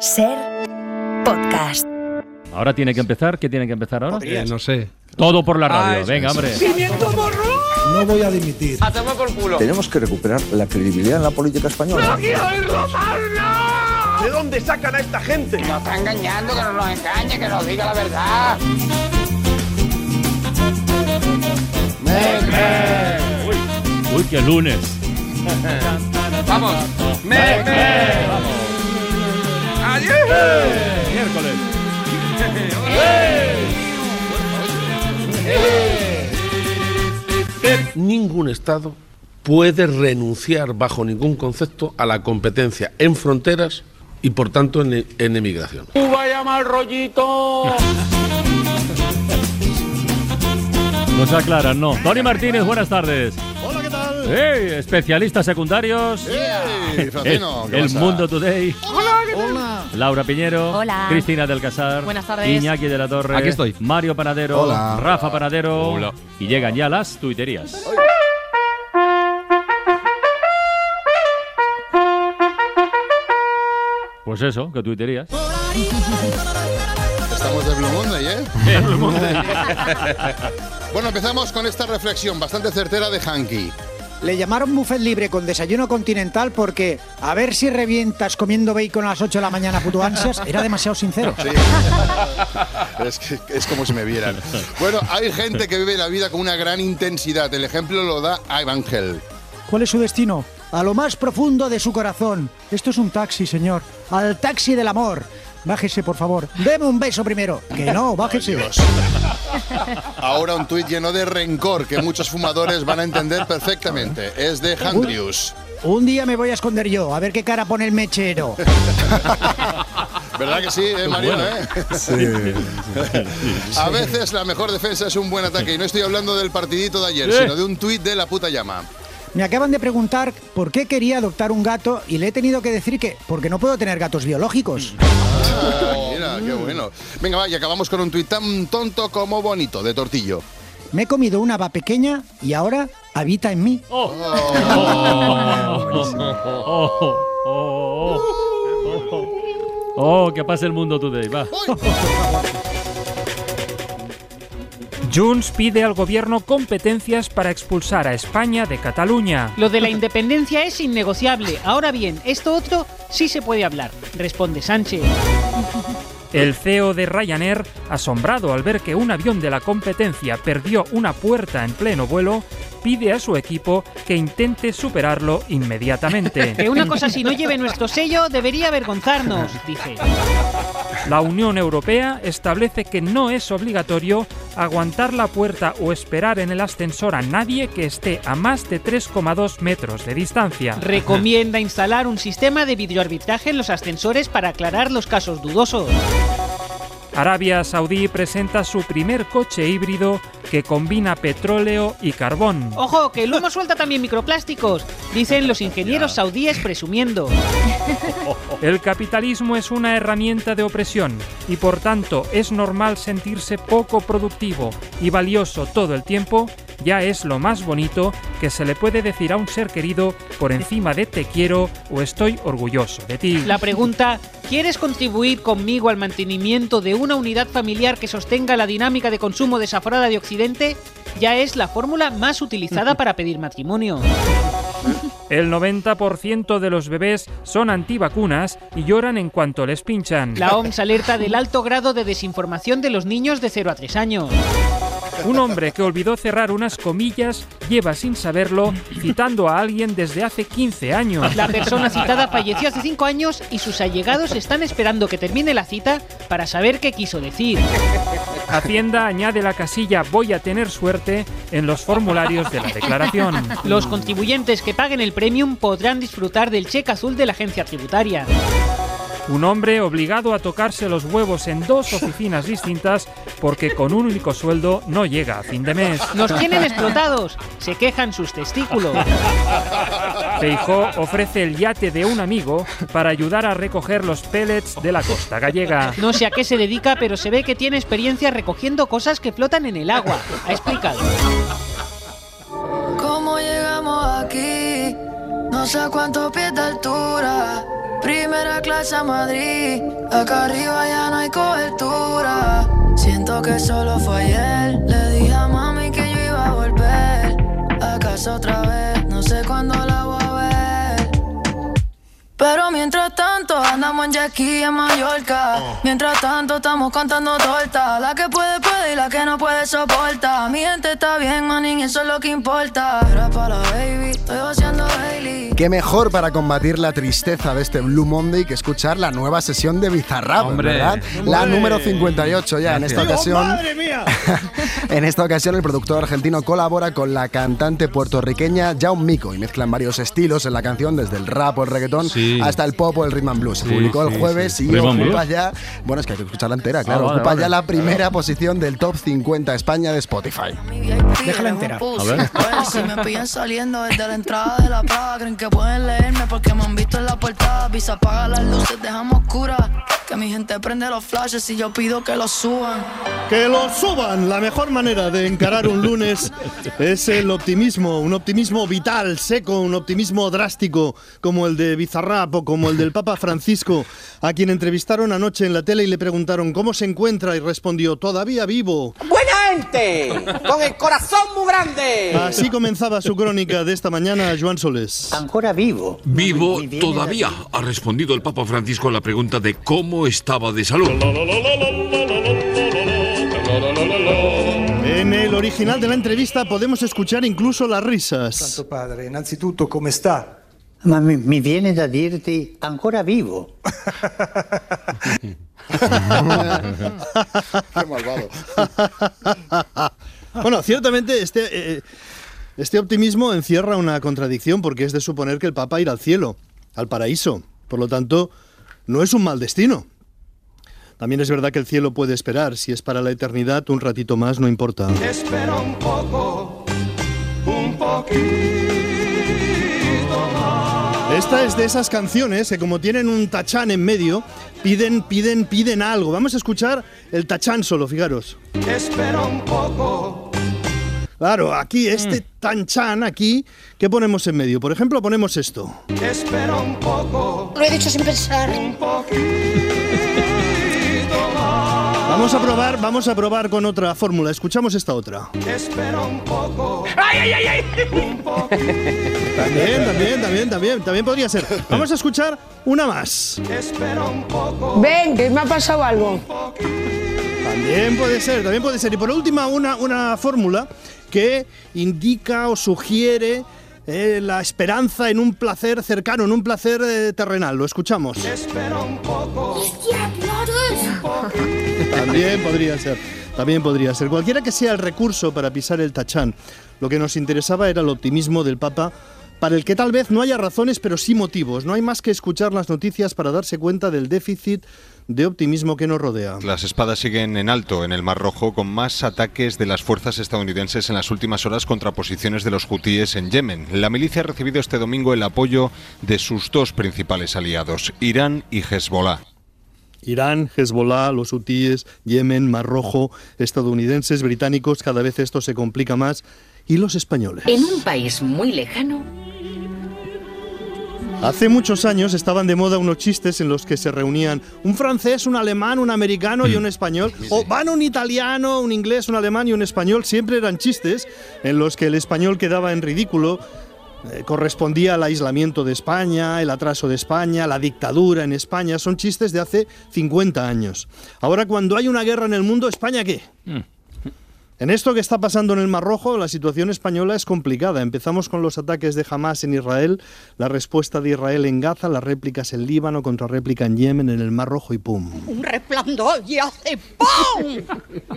Ser podcast. Ahora tiene que empezar. ¿Qué tiene que empezar ahora? Eh, no sé. Todo por la radio. Venga, hombre. No voy a dimitir. Tenemos que recuperar la credibilidad en la política española. ¿De dónde sacan a esta gente? Nos está engañando, que no nos engañe, que nos diga la verdad. Uy, qué lunes. Vamos. Me, Miércoles. Ningún Estado puede renunciar bajo ningún concepto a la competencia en fronteras y por tanto en, en emigración. vaya mal rollito. Nos aclaran, no. Tony Martínez, buenas tardes. Hola. Hey, especialistas secundarios. ¡Ey, El, Francino! ¿qué el pasa? Mundo Today. Hola. Laura Piñero. Hola. Cristina del Casar. Buenas tardes. Iñaki de la Torre. Aquí estoy. Mario Panadero. Hola. Rafa Panadero. Hola. Y llegan ya las tuiterías. Pues eso, que tuiterías. Estamos de Blue Monday, ¿eh? bueno, empezamos con esta reflexión bastante certera de Hanky. Le llamaron buffet libre con desayuno continental porque a ver si revientas comiendo bacon a las 8 de la mañana puto ansias era demasiado sincero. Sí. es, que, es como si me vieran. Bueno, hay gente que vive la vida con una gran intensidad. El ejemplo lo da Evangel. ¿Cuál es su destino? A lo más profundo de su corazón. Esto es un taxi, señor. Al taxi del amor. Bájese, por favor. Deme un beso primero. Que no, bájese. Ahora un tuit lleno de rencor que muchos fumadores van a entender perfectamente. Es de Handrius. Un día me voy a esconder yo, a ver qué cara pone el mechero. ¿Verdad que sí, eh, Mariano? eh? A veces la mejor defensa es un buen ataque. Y no estoy hablando del partidito de ayer, Sí. sino de un tuit de la puta llama. Me acaban de preguntar por qué quería adoptar un gato y le he tenido que decir que porque no puedo tener gatos biológicos. Ah, mira, qué bueno. Venga, va, y acabamos con un tuit tan tonto como bonito, de Tortillo. Me he comido una va pequeña y ahora habita en mí. Oh. Oh, oh, oh, oh. Oh, que pase el mundo today, va. Junts pide al gobierno competencias para expulsar a España de Cataluña. Lo de la independencia es innegociable. Ahora bien, esto otro sí se puede hablar. Responde Sánchez. El CEO de Ryanair, asombrado al ver que un avión de la competencia perdió una puerta en pleno vuelo, pide a su equipo que intente superarlo inmediatamente. Que una cosa así no lleve nuestro sello debería avergonzarnos, dice. La Unión Europea establece que no es obligatorio aguantar la puerta o esperar en el ascensor a nadie que esté a más de 3,2 metros de distancia. Recomienda instalar un sistema de videoarbitraje en los ascensores para aclarar los casos dudosos. Arabia Saudí presenta su primer coche híbrido que combina petróleo y carbón. Ojo, que el humo suelta también microplásticos, dicen los ingenieros saudíes presumiendo. El capitalismo es una herramienta de opresión y por tanto es normal sentirse poco productivo y valioso todo el tiempo. Ya es lo más bonito que se le puede decir a un ser querido por encima de te quiero o estoy orgulloso de ti. La pregunta, ¿quieres contribuir conmigo al mantenimiento de una unidad familiar que sostenga la dinámica de consumo desaforada de Occidente? Ya es la fórmula más utilizada para pedir matrimonio. El 90% de los bebés son antivacunas y lloran en cuanto les pinchan. La OMS alerta del alto grado de desinformación de los niños de 0 a 3 años. Un hombre que olvidó cerrar unas comillas lleva sin saberlo citando a alguien desde hace 15 años. La persona citada falleció hace 5 años y sus allegados están esperando que termine la cita para saber qué quiso decir. Hacienda añade la casilla voy a tener suerte en los formularios de la declaración. Los contribuyentes que paguen el premium podrán disfrutar del cheque azul de la agencia tributaria. Un hombre obligado a tocarse los huevos en dos oficinas distintas porque con un único sueldo no llega a fin de mes. Nos tienen explotados, se quejan sus testículos. Feijó ofrece el yate de un amigo para ayudar a recoger los pellets de la costa gallega. No sé a qué se dedica, pero se ve que tiene experiencia recogiendo cosas que flotan en el agua. Ha explicado. ¿Cómo llegamos aquí? No sé a cuántos pies de altura, primera clase a Madrid. Acá arriba ya no hay cobertura. Siento que solo fue ayer. Le dije a mami que yo iba a volver. A casa otra vez, no sé cuándo la voy a. Pero mientras tanto andamos en jet ski en Mallorca. Mientras tanto estamos contando torta. La que puede puede y la que no puede soporta. Mi gente está bien, manín, eso es lo que importa. Era para la baby, estoy haciendo daily. Qué mejor para combatir la tristeza de este Blue Monday que escuchar la nueva sesión de Bizarrap, Hombre. ¿verdad? La Hombre. número 58 ya en esta ocasión. ¡Madre mía! En esta ocasión el productor argentino colabora con la cantante puertorriqueña Jaume Mico y mezclan varios estilos en la canción desde el rap o el reggaetón Sí. Hasta el pop o el rhythm and blues. Se Sí, publicó el jueves sí. y ocupa ya, bueno es que hay que escucharla entera, claro, Ah, vale, ocupa vale. ya la primera posición del top 50 España de Spotify. Déjala entera. A ver. si me pillan saliendo desde la entrada de la plaza, creen que pueden leerme porque me han visto en la portada. Visa apaga las luces, dejamos oscuras. Que mi gente prende los flashes y yo pido que los suban. Que lo suban. La mejor manera de encarar un lunes es el optimismo, un optimismo vital, seco, un optimismo drástico, como el de Bizarrap o como el del Papa Francisco, a quien entrevistaron anoche en la tele y le preguntaron cómo se encuentra y respondió, todavía vivo. ¡Buena gente! ¡Con el corazón muy grande! Así comenzaba su crónica de esta mañana, Joan Solés. Ancora vivo. Vivo todavía, ha respondido el Papa Francisco a la pregunta de cómo estaba de salud. En el original de la entrevista podemos escuchar incluso las risas. Santo Padre, innanzitutto come sta? Ma mi viene da dirti ancora vivo. Qué malvado. Bueno, ciertamente este, eh, este optimismo encierra una contradicción porque es de suponer que el Papa irá al cielo, al paraíso. Por lo tanto, no es un mal destino. También es verdad que el cielo puede esperar. Si es para la eternidad, un ratito más no importa. Espera un poco, un poquito. Esta es de esas canciones que como tienen un tachán en medio, piden, piden, piden algo. Vamos a escuchar el tachán solo, fijaros. Espera un poco. Claro, aquí este tanchan aquí, ¿qué ponemos en medio? Por ejemplo, ponemos esto. Espera un poco. Lo he dicho sin pensar. Un poquito. Vamos a probar, vamos a probar con otra fórmula. Escuchamos esta otra. Espera un poco. ¡Ay, ay, ay! ay! Un. También, también, también, también, también podría ser. Vamos a escuchar una más. Espera un poco. Ven, que me ha pasado algo. También puede ser, también puede ser. Y por última, una, una fórmula que indica o sugiere eh, la esperanza en un placer cercano, en un placer eh, terrenal. Lo escuchamos. Espera un poco. ¡Hostia, claro! También podría ser. También podría ser. Cualquiera que sea el recurso para pisar el tachán. Lo que nos interesaba era el optimismo del Papa, para el que tal vez no haya razones, pero sí motivos. No hay más que escuchar las noticias para darse cuenta del déficit de optimismo que nos rodea. Las espadas siguen en alto en el Mar Rojo con más ataques de las fuerzas estadounidenses en las últimas horas contra posiciones de los hutíes en Yemen. La milicia ha recibido este domingo el apoyo de sus dos principales aliados, Irán y Hezbollah. Irán, Hezbollah, los hutíes, Yemen, Mar Rojo, estadounidenses, británicos, cada vez esto se complica más. Y los españoles. En un país muy lejano, Hace muchos años estaban de moda unos chistes en los que se reunían un francés, un alemán, un americano y un español. O van un italiano, un inglés, un alemán y un español. Siempre eran chistes en los que el español quedaba en ridículo. Eh, correspondía al aislamiento de España, el atraso de España, la dictadura en España. Son chistes de hace 50 años. Ahora, cuando hay una guerra en el mundo, ¿España qué? En esto que está pasando en el Mar Rojo, la situación española es complicada. Empezamos con los ataques de Hamas en Israel, la respuesta de Israel en Gaza, las réplicas en Líbano, contrarréplica en Yemen, en el Mar Rojo y pum. Un resplandor y hace ¡pum!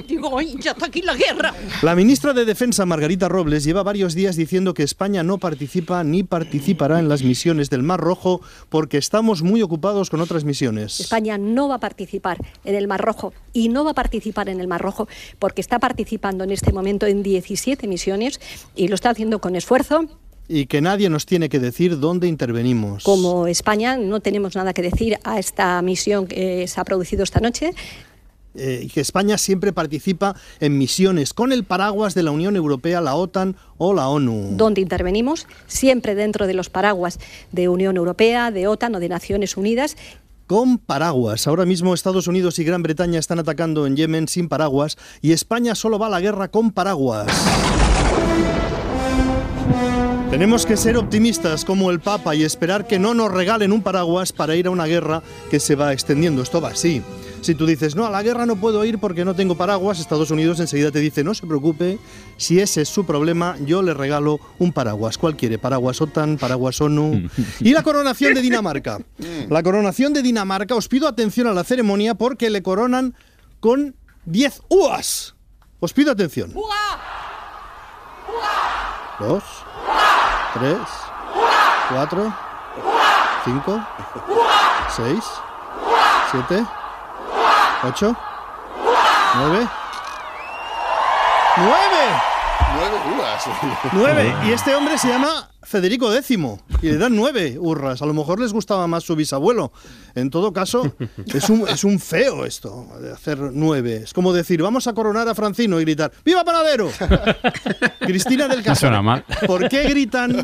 Digo, "Ay, ya está aquí la guerra. La ministra de Defensa, Margarita Robles, lleva varios días diciendo que España no participa ni participará en las misiones del Mar Rojo porque estamos muy ocupados con otras misiones. España no va a participar en el Mar Rojo y no va a participar en el Mar Rojo porque está participando en este momento en 17 misiones y lo está haciendo con esfuerzo. Y que nadie nos tiene que decir dónde intervenimos. Como España no tenemos nada que decir a esta misión que se ha producido esta noche. eh, y que España siempre participa en misiones con el paraguas de la Unión Europea, la OTAN o la ONU. donde intervenimos, siempre dentro de los paraguas de Unión Europea, de OTAN o de Naciones Unidas. Con paraguas. Ahora mismo Estados Unidos y Gran Bretaña están atacando en Yemen sin paraguas y España solo va a la guerra con paraguas. Tenemos que ser optimistas como el Papa y esperar que no nos regalen un paraguas para ir a una guerra que se va extendiendo. Esto va así. Si tú dices, no, a la guerra no puedo ir porque no tengo paraguas, Estados Unidos enseguida te dice, no se preocupe, si ese es su problema, yo le regalo un paraguas. ¿Cuál quiere? Paraguas OTAN, paraguas ONU. Y la coronación de Dinamarca. La coronación de Dinamarca, os pido atención a la ceremonia porque le coronan con 10 uvas. Os pido atención. Dos, tres, cuatro, cinco, seis, siete, ocho, nueve. ¡Nueve! Nueve uvas. ¡Nueve! Y este hombre se llama Federico X y le dan nueve hurras. A lo mejor les gustaba más su bisabuelo. En todo caso, es un, es un feo esto, de hacer nueve. Es como decir, vamos a coronar a Francino y gritar, ¡Viva Panadero! Cristina del No Casal. mal. ¿Por qué gritan,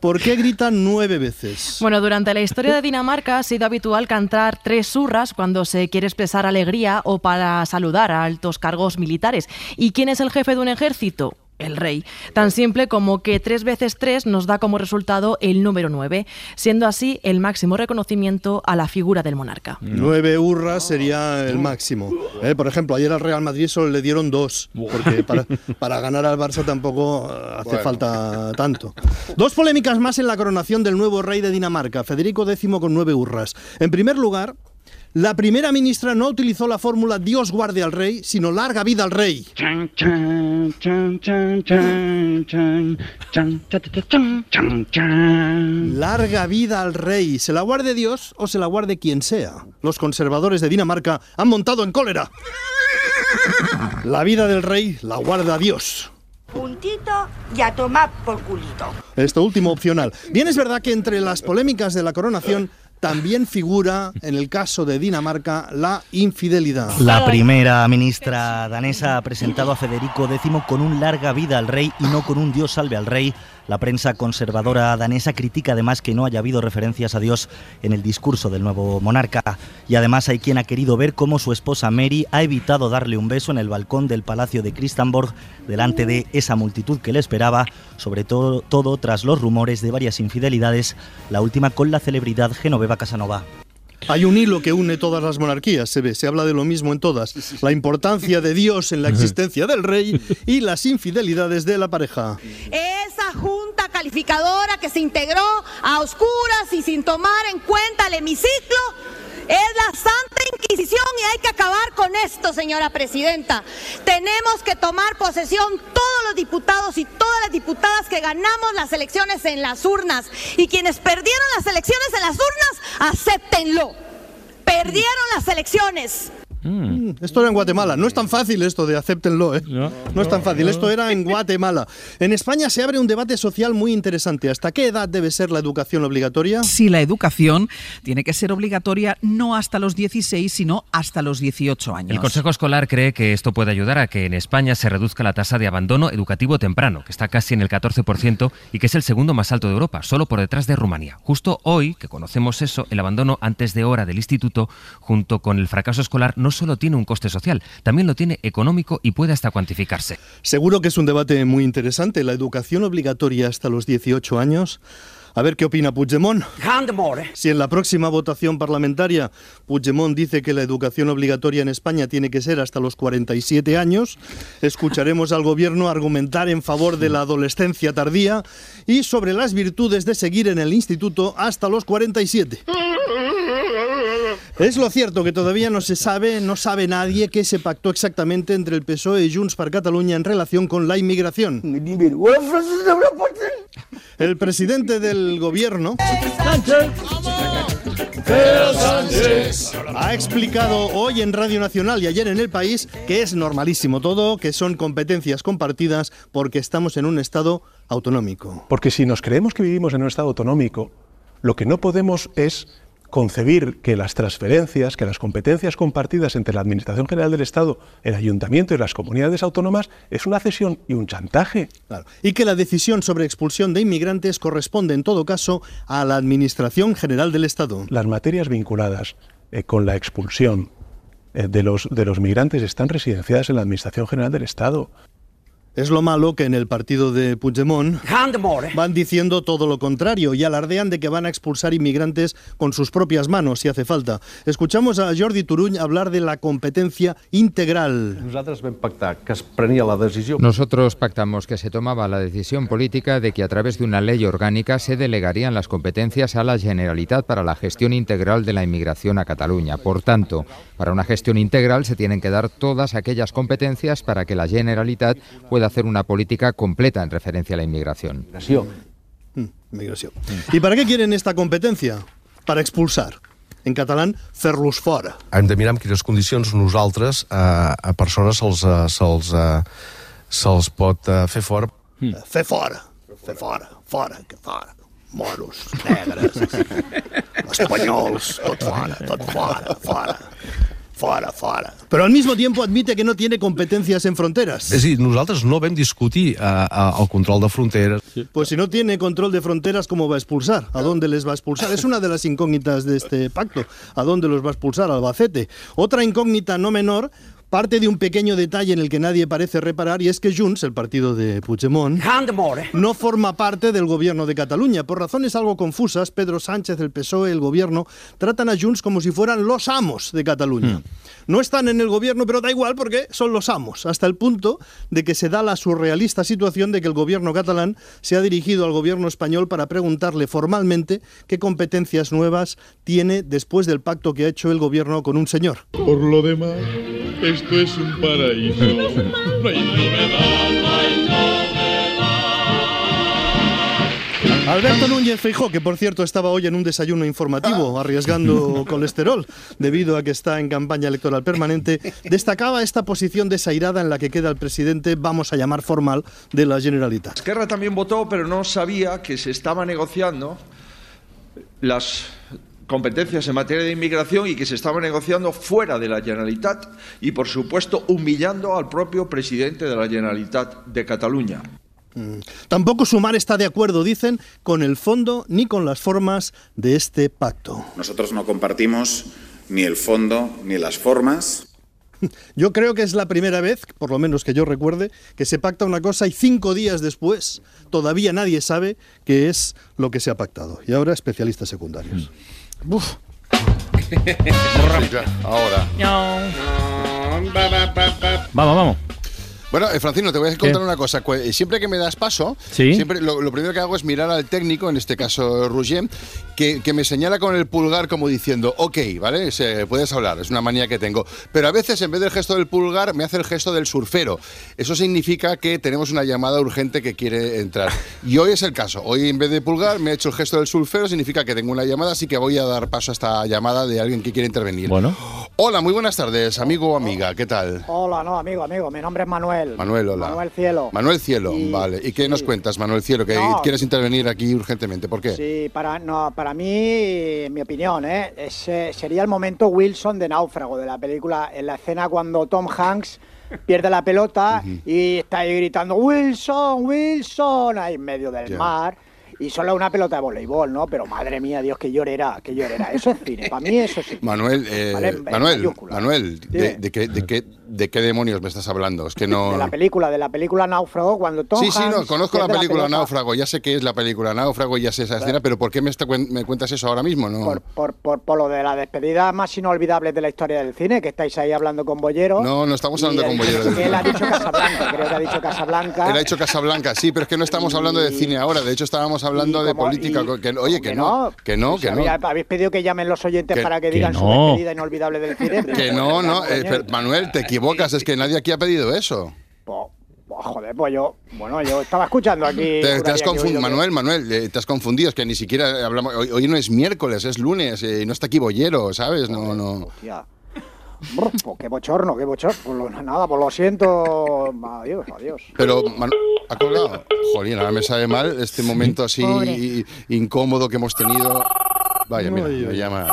¿Por qué gritan nueve veces? Bueno, durante la historia de Dinamarca ha sido habitual cantar tres hurras cuando se quiere expresar alegría o para saludar a altos cargos militares. ¿Y quién es el jefe de un ejército? El rey. Tan simple como que tres veces tres nos da como resultado el número nueve, siendo así el máximo reconocimiento a la figura del monarca. Nueve hurras sería el máximo. Eh, por ejemplo, ayer al Real Madrid solo le dieron dos, porque para, para ganar al Barça tampoco eh, hace Bueno. falta tanto. Dos polémicas más en la coronación del nuevo rey de Dinamarca, Federico X con nueve hurras. En primer lugar, la primera ministra no utilizó la fórmula Dios guarde al rey, sino larga vida al rey. Larga vida al rey. ¿Se la guarde Dios o se la guarde quien sea? Los conservadores de Dinamarca han montado en cólera. La vida del rey la guarda Dios. Puntito y a tomar por culito. Esto último opcional. Bien es verdad que entre las polémicas de la coronación también figura, en el caso de Dinamarca, la infidelidad. La primera ministra danesa ha presentado a Federico X con un larga vida al rey y no con un Dios salve al rey. La prensa conservadora danesa critica además que no haya habido referencias a Dios en el discurso del nuevo monarca. Y además hay quien ha querido ver cómo su esposa Mary ha evitado darle un beso en el balcón del Palacio de Christianborg delante de esa multitud que le esperaba, sobre todo, todo tras los rumores de varias infidelidades, la última con la celebridad Genoveva Casanova. Hay un hilo que une todas las monarquías, se ve, se habla de lo mismo en todas. La importancia de Dios en la existencia del rey y las infidelidades de la pareja. Esa que se integró a oscuras y sin tomar en cuenta el hemiciclo es la Santa Inquisición y hay que acabar con esto, señora presidenta. Tenemos que tomar posesión todos los diputados y todas las diputadas que ganamos las elecciones en las urnas. Y quienes perdieron las elecciones en las urnas, acéptenlo. Perdieron las elecciones. Mm, Esto era en Guatemala. No es tan fácil esto de acéptenlo, ¿eh? No, es tan fácil. Esto era en Guatemala. En España se abre un debate social muy interesante. ¿Hasta qué edad debe ser la educación obligatoria? Si la educación tiene que ser obligatoria no hasta los 16, sino hasta los 18 años. El Consejo Escolar cree que esto puede ayudar a que en España se reduzca la tasa de abandono educativo temprano, que está casi en el 14% y que es el segundo más alto de Europa, solo por detrás de Rumanía. Justo hoy, que conocemos eso, el abandono antes de hora del instituto, junto con el fracaso escolar, no solo tiene un coste social, también lo tiene económico y puede hasta cuantificarse. Seguro que es un debate muy interesante. La educación obligatoria hasta los 18 años. A ver qué opina Puigdemont. Si en la próxima votación parlamentaria Puigdemont dice que la educación obligatoria en España tiene que ser hasta los 47 años, escucharemos al gobierno argumentar en favor de la adolescencia tardía y sobre las virtudes de seguir en el instituto hasta los 47. Es lo cierto que todavía no se sabe, no sabe nadie qué se pactó exactamente entre el PSOE y Junts per Catalunya en relación con la inmigración. El presidente del gobierno ha explicado hoy en Radio Nacional y ayer en El País que es normalísimo todo, que son competencias compartidas porque estamos en un estado autonómico. Porque si nos creemos que vivimos en un estado autonómico, lo que no podemos es concebir que las transferencias, que las competencias compartidas entre la Administración General del Estado, el Ayuntamiento y las comunidades autónomas es una cesión y un chantaje. Claro. Y que la decisión sobre expulsión de inmigrantes corresponde en todo caso a la Administración General del Estado. Las materias vinculadas eh, con la expulsión eh, de, los, de los migrantes están residenciadas en la Administración General del Estado. Es lo malo que en el partido de Puigdemont van diciendo todo lo contrario y alardean de que van a expulsar inmigrantes con sus propias manos si hace falta. Escuchamos a Jordi Turull hablar de la competencia integral. Nosotros pactamos que se tomaba la decisión política de que a través de una ley orgánica se delegarían las competencias a la Generalitat para la gestión integral de la inmigración a Cataluña. Por tanto, para una gestión integral se tienen que dar todas aquellas competencias para que la Generalitat pueda hacer una política completa en referencia a la inmigración. Mm, Inmigración. ¿Y para qué quieren esta competencia? Para expulsar. En catalán, fer-los fora. Hem de mirar en quines condicions nosaltres a, a persones se'ls eh, se'ls eh, se'ls pot eh, fer fora. Fer fora. Fer fora. Fora, que fora. Moros, negres, espanyols, tot fora, tot fora, fora. Fora, fora. Pero al mismo tiempo admite que no tiene competencias en fronteras. És a dir, nosaltres no vam discutir eh, eh, el control de fronteres. Pues si no tiene control de fronteras, ¿cómo va a expulsar? ¿A dónde les va a expulsar? Es una de las incógnitas de este pacto. ¿A dónde los va a expulsar? Albacete. Otra incógnita no menor parte de un pequeño detalle en el que nadie parece reparar y es que Junts, el partido de Puigdemont, no forma parte del gobierno de Cataluña. Por razones algo confusas, Pedro Sánchez, el PSOE, el gobierno, tratan a Junts como si fueran los amos de Cataluña. No están en el gobierno, pero da igual porque son los amos, hasta el punto de que se da la surrealista situación de que el gobierno catalán se ha dirigido al gobierno español para preguntarle formalmente qué competencias nuevas tiene después del pacto que ha hecho el gobierno con un señor. Por lo demás, esto es un paraíso. No Alberto Núñez Feijó, que por cierto estaba hoy en un desayuno informativo arriesgando colesterol debido a que está en campaña electoral permanente, destacaba esta posición desairada en la que queda el presidente, vamos a llamar formal, de la Generalitat. Esquerra también votó, pero no sabía que se estaba negociando las competencias en materia de inmigración y que se estaba negociando fuera de la Generalitat y, por supuesto, humillando al propio presidente de la Generalitat de Cataluña. Mm. Tampoco Sumar está de acuerdo, dicen, con el fondo ni con las formas de este pacto. Nosotros no compartimos ni el fondo ni las formas. Yo creo que es la primera vez, por lo menos que yo recuerde, que se pacta una cosa y cinco días después todavía nadie sabe qué es lo que se ha pactado. Y ahora especialistas secundarios. Uf. Ahora. Vamos, vamos. Bueno, eh, Francino, te voy a contar una cosa. Eh, Siempre que me das paso, Sí. siempre lo, lo primero que hago es mirar al técnico, en este caso Roger, que, que me señala con el pulgar como diciendo, ok, ¿vale? Se- puedes hablar, es una manía que tengo. Pero a veces, en vez del gesto del pulgar, me hace el gesto del surfero. Eso significa que tenemos una llamada urgente que quiere entrar. Y hoy es el caso. Hoy, en vez de pulgar, me ha hecho el gesto del surfero, significa que tengo una llamada, así que voy a dar paso a esta llamada de alguien que quiere intervenir. Bueno. Hola, muy buenas tardes, amigo o amiga, ¿qué tal? Hola, no, amigo, amigo. Mi nombre es Manuel. Manuel, hola. Manuel Cielo. Manuel Cielo, vale. ¿Y qué nos cuentas, Manuel Cielo? Que No. quieres intervenir aquí urgentemente. ¿Por qué? Sí, para, no, para mí, en mi opinión, ¿eh? Eh, sería el momento Wilson de Náufrago de la película, en la escena cuando Tom Hanks pierde la pelota y está ahí gritando Wilson, Wilson, ahí en medio del mar. Y solo una pelota de voleibol, ¿no? Pero madre mía, Dios, que llorera, que llorera. Eso es cine, para mí eso sí. Manuel, eh, Vale, Manuel. Manuel, de, qué, de, qué, ¿de qué demonios me estás hablando? Es que no... De la película, de la película Náufrago, cuando Tom Sí, sí, no, conozco la película pelota Náufrago, ya sé qué es la película Náufrago, ya sé esa escena, pero ¿por qué me, está me cuentas eso ahora mismo? No, Por, por, por, por lo de la despedida más inolvidable de la historia del cine, que estáis ahí hablando con Bollero. no, no estamos Y hablando él- con Bollero. Él ha dicho Casablanca, creo que ha dicho Casablanca. Él ha dicho Casablanca, sí, pero es que no estamos hablando de cine ahora, de hecho estábamos hablando de política, y- que, oye, que no, que no, Pues que no. Habéis pedido que llamen los oyentes Que- para que digan su despedida inolvidable del cine. Que no, no, eh, pero, Manuel, te equivocas, es que nadie aquí ha pedido eso. Pues, pues, joder, pues yo, bueno, yo estaba escuchando aquí. Te, te has confundido, Manuel, Manuel, eh, te has confundido, es que ni siquiera hablamos, hoy, hoy no es miércoles, es lunes, eh, no está aquí Bollero, ¿sabes? No, no. Hostia. Brr, pues qué bochorno, qué bochorno. Pues lo- nada, pues lo siento. Adiós, adiós. Pero, Manu- ¿ha colgado? Jolín, ahora me sabe mal este momento así Pobre. incómodo que hemos tenido. Vaya, mira, me llama.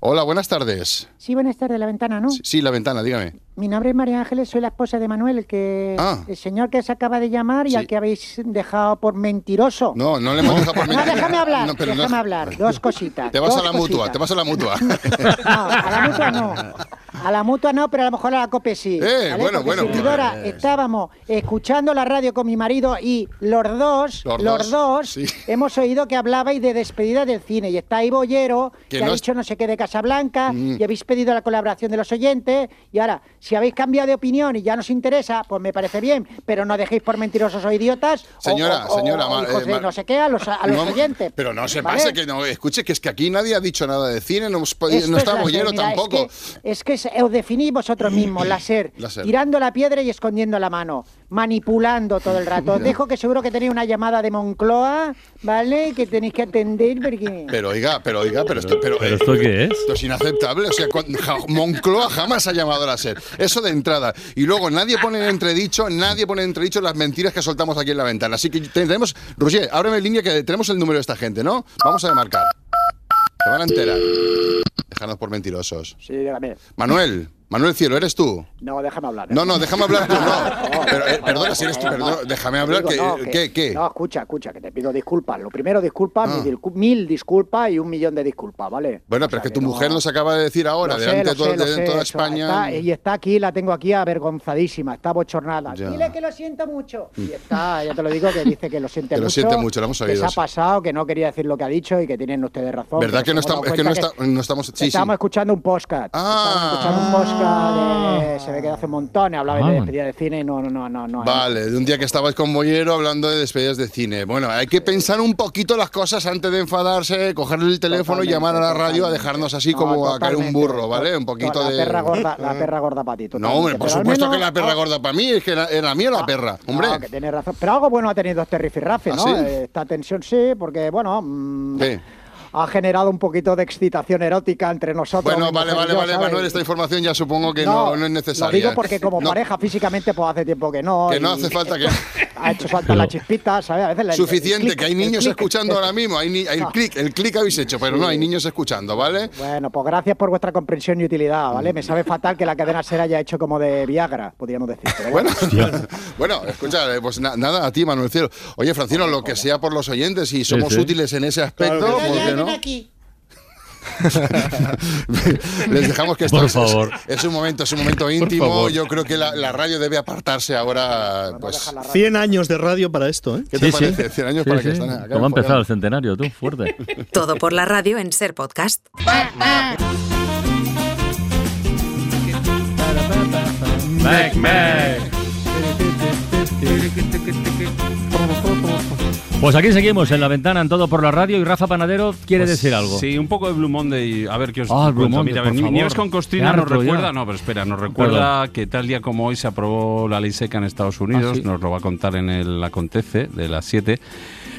Hola, buenas tardes. Sí, buenas tardes, la ventana, ¿no? Sí, la ventana, dígame. Mi nombre es María Ángeles, soy la esposa de Manuel, el que Ah. el señor que se acaba de llamar y al que habéis dejado por mentiroso. No, no le hemos dejado por No, mentir. déjame hablar, No, pero no- déjame hablar. Dos cositas. Te vas a la mutua, te vas a la mutua. No, a la mutua no. A la mutua no, pero a lo mejor a la COPE sí. Eh, ¿vale? bueno, bueno, servidora, pues. estábamos escuchando la radio con mi marido y los dos, Los los, dos, hemos oído que hablabais de despedida del cine. Y está ahí Bollero, Que que, no ha dicho no sé qué de Casablanca, Mm. y habéis pedido la colaboración de los oyentes. Y ahora, si habéis cambiado de opinión y ya nos interesa, pues me parece bien, pero no dejéis por mentirosos o idiotas. o- Señora, o- o señora, hijos Mar- eh, no sé qué a los, a los No, oyentes. Pero no se ¿vale? pase que no, escuche que es que aquí nadie ha dicho nada de cine, no, hemos podido- Esto no es está Bollero tampoco. Es que, es que os definís vosotros mismos, láser, Láser. tirando la piedra y escondiendo la mano, manipulando todo el rato. Os dejo que seguro que tenéis una llamada de Moncloa, ¿vale? Que tenéis que atender porque... Pero oiga, pero oiga, pero esto, pero, ¿Pero eh, esto qué es? Esto es inaceptable. O sea, cuan- ja- Moncloa jamás ha llamado a la SER. Eso de entrada. Y luego nadie pone en entredicho, nadie pone en entredicho las mentiras que soltamos aquí en la ventana. Así que tenemos. Roger, ábreme línea que tenemos el número de esta gente, ¿no? Vamos a marcar. Se van a enterar. Dejarnos por mentirosos. Sí, dígame. Manuel, Manuel Cielo, ¿eres tú? No, déjame hablar. ¿eh? No, no, déjame hablar tú, no. Pero, eh, perdona, si eres tú, perdona, déjame hablar. Digo, Que, no, ¿Qué? que- ¿Qué? No, escucha, escucha, que te pido disculpas. Lo primero, disculpas, Ah. mil, discul- mil disculpas y un millón de disculpas, ¿vale? Bueno, pero es que tu mujer nos acaba de decir ahora, delante de, todo- sé, de sé, toda eso, España. está- y está aquí, la tengo aquí avergonzadísima, está bochornada. Ya. Dile que lo siento mucho. Y está, ya te lo digo, que dice que lo siente Que lo mucho. siente mucho, lo hemos Que oído, se ha pasado, que no quería decir lo que ha dicho y que tienen ustedes razón. ¿Verdad que no estamos, es que no, estamos. Sí. Estábamos escuchando un podcast. Estábamos escuchando un podcast de, se ve que de hace un montón, hablaba Ah. de despedida de cine y no, no, no, no. no Vale, de un día que estabais con Bollero hablando de despedidas de cine. Bueno, hay que pensar un poquito las cosas antes de enfadarse, coger el teléfono y llamar a la radio a dejarnos así No, como a caer un burro, ¿vale? Un poquito la de. Perra gorda, la perra gorda para ti. No, hombre, por supuesto menos- que la perra ah, gorda para mí, es que era, era mía la perra, hombre. No, que tienes razón. Pero algo bueno ha tenido este rifirrafe, ¿Ah, ¿no? sí? Eh, Esta tensión sí, porque, bueno, mm, Sí. Ha generado un poquito de excitación erótica entre nosotros. Bueno, vale, y vale, yo, vale, ¿sabes? Manuel, esta información ya supongo que no, no es necesaria. Lo digo porque como No, pareja físicamente pues hace tiempo que no. Que no y hace falta que... Ha hecho saltar la chispita, ¿sabes? A veces la- el Suficiente, que hay niños escuchando el- ahora mismo. Hay ni- el No. clic, el clic habéis hecho, pero no, hay niños escuchando, ¿vale? Bueno, pues gracias por vuestra comprensión y utilidad, ¿vale? Me sabe fatal que la cadena ser haya hecho como de Viagra, podríamos decir. pero Bueno, bueno, escucha, eh, pues na- nada, a ti, Manuel Cielo. Oye, Francino, lo que sea por los oyentes, si somos sí. útiles en ese aspecto, Claro sí. ¿por qué no? aquí. Les dejamos que esto Por es- favor. Es, un momento, es un momento íntimo. Yo creo que la, la radio debe apartarse ahora, pues... 100 años de radio para esto, ¿eh? ¿Qué te parece? 100 años Sí, para que sí. están acá ¿Cómo ha empezado el centenario, tú? Fuerte. Todo por la radio en Ser Podcast. Mac, Mac. Pues aquí seguimos en la ventana en todo por la radio y Rafa Panadero quiere Pues decir algo. Sí, un poco de Blue Monday. A ver qué os Ah, Blue. Monday, Mira, a ver, por Ni- Nieves con Costrina Qué nos ya. recuerda, no, pero espera, nos recuerda que tal día como hoy se aprobó la ley seca en Estados Unidos, Ah, sí. nos lo va a contar en el Acontece de las 7.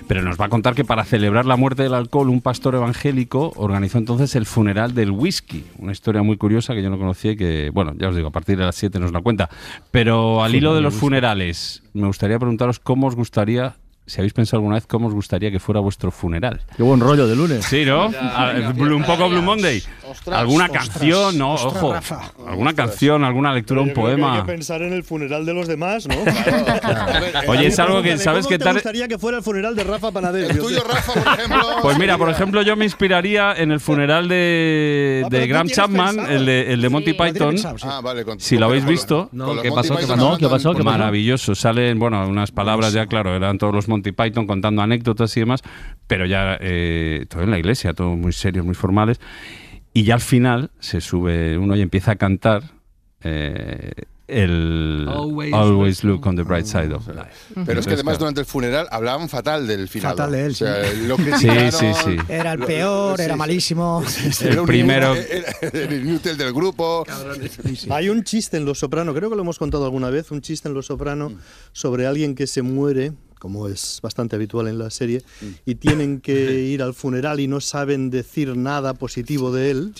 Pero nos va a contar que para celebrar la muerte del alcohol, un pastor evangélico organizó entonces el funeral del whisky. Una historia muy curiosa que yo no conocía y que, bueno, ya os digo, a partir de las 7 nos la cuenta. Pero al hilo de los funerales, me gustaría preguntaros cómo os gustaría, si habéis pensado alguna vez, cómo os gustaría que fuera vuestro funeral. Qué buen rollo de lunes. Sí, ¿no? Ya, Ah, venga, Blue- un poco Blue Monday. Ostras, ¿Alguna ostras, canción? No, ostras, ojo. Rafa. ¿Alguna canción, alguna lectura, un Yo creo que Hay poema? que pensar en el funeral de los demás, ¿no? Oye, es algo que, ¿sabes qué qué tal? Me gustaría que fuera el funeral de Rafa Panadero. El tuyo, Rafa, por ejemplo. Pues mira, por ejemplo, yo me inspiraría en el funeral de, Ah, de Graham Chapman, pensado. el de, el de Monty Python. Ah, vale. con- Si lo habéis visto. No, ¿qué pasó? ¿Qué pasó? No, ¿qué pasó? ¿Qué? Maravilloso. Salen, bueno, unas palabras ya, claro, eran todos los Monty Python contando anécdotas y demás, pero ya eh, todo en la iglesia, todo muy serios, muy formales. Y ya al final se sube uno y empieza a cantar eh, el Always Always, Look on the Bright Side of Life. Pero es que además claro. durante el funeral hablaban fatal del final. Fatal de él, O sea, sí. lo Sí, criticaron, sí, sí. Era el lo- peor, sí, era sí. malísimo. Era un primero- Era el inútil del grupo. Hay un chiste en Los Soprano, creo que lo hemos contado alguna vez, un chiste en Los Soprano sobre alguien que se muere, como es bastante habitual en la serie, y tienen que ir al funeral y no saben decir nada positivo de él.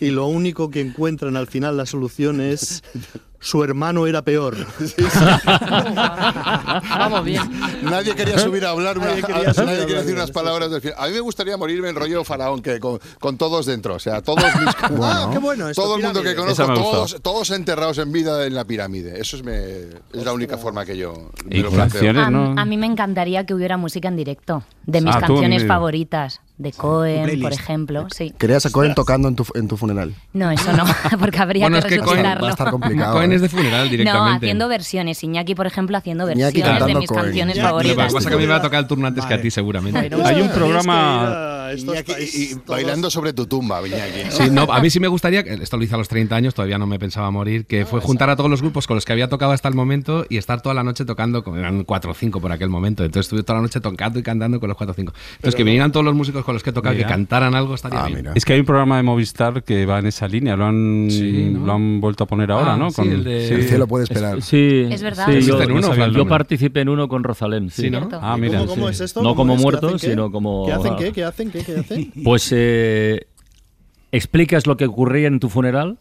Y lo único que encuentran al final, la solución es su hermano era peor. Vamos bien. Nadie quería subir a hablar, una- Nadie quería a- subir a nadie quería hablar decir de unas palabras del final. A mí me gustaría morirme en rollo faraón, que con, con todos dentro. O sea, todos mis. Ah, qué bueno esto, todo el mundo que conozco, todos, todos enterrados en vida en la pirámide. Eso es, me- es la única forma que yo me lo planteo. canciones, A, a mí me encantaría que hubiera música en directo de mis Ah, tú, canciones favoritas, de Cohen, por ejemplo. Sí. Querías a Cohen tocando en tu, en tu funeral. No, eso no, porque habría Bueno, que es que Cohen resucitarlo. va a estar complicado. Cohen ¿eh? es de funeral No, directamente. haciendo versiones. Iñaki, por ejemplo, haciendo Iñaki versiones de mis Cohen. canciones Iñaki, Lo que favoritas. pasa es que a mí me va a tocar el turno antes que a ti, seguramente. Hay un Es programa. Que, mira, esto Iñaki, estáis y, y todos- bailando sobre tu tumba, Iñaki. Sí, no, a mí sí me gustaría, esto lo hice a los 30 años, todavía no me pensaba morir, que fue juntar a todos los grupos con los que había tocado hasta el momento y estar toda la noche tocando, con- eran 4 o 5 por aquel momento, entonces estuve toda la noche tocando y cantando con los 4 o 5. Entonces que vinieran todos los músicos con los que he tocado, Mira. que cantaran algo, estaría Ah, bien. mira. Es que hay un programa de Movistar que va en esa línea, lo han, Sí, ¿no? lo han vuelto a poner ahora, Ah, ¿no? sí, el de- El cielo puede esperar. Sí, Es verdad. sí, ¿Existe yo, uno, participé en uno con Rosalén. ¿no? Ah, mira. ¿Cómo, cómo es esto? No ¿Cómo como muertos, sino como- ¿Qué hacen qué? ¿Qué hacen qué? Pues eh, explicas lo que ocurría en tu funeral,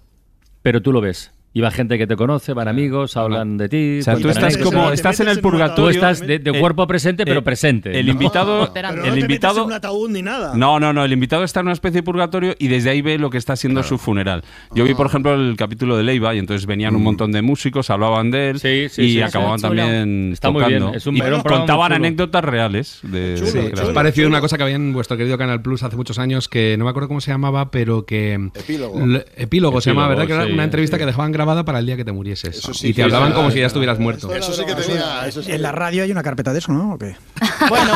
pero tú lo ves. Y va gente que te conoce, van amigos, hablan de ti. O sea, tú estás como, estás en el purgatorio. Tú estás de, de Eh, cuerpo presente, pero eh, presente. El ¿no? invitado, Pero no el invitado, un ataúd ni nada. No, no, no. El invitado está en una especie de purgatorio y desde ahí ve lo que está siendo su funeral. Yo vi, por ejemplo, el capítulo de Leiva y entonces venían un montón de músicos, hablaban de él Sí, sí, y sí, acababan sí. Chulo. también Está muy tocando. bien, es un- y un contaban chulo. anécdotas reales. De, Chulo, de- chulo. parecido a una cosa que había en vuestro querido Canal Plus hace muchos años que no me acuerdo cómo se llamaba, pero que. Epílogo. Epílogo se llamaba, ¿verdad? Que era una entrevista que dejaban grabada para el día que te murieses. Eso sí y te hablaban era- como si ya estuvieras muerto. Eso sí que tenía. Eso sí En la radio hay una carpeta de eso, ¿no? ¿O qué? Bueno,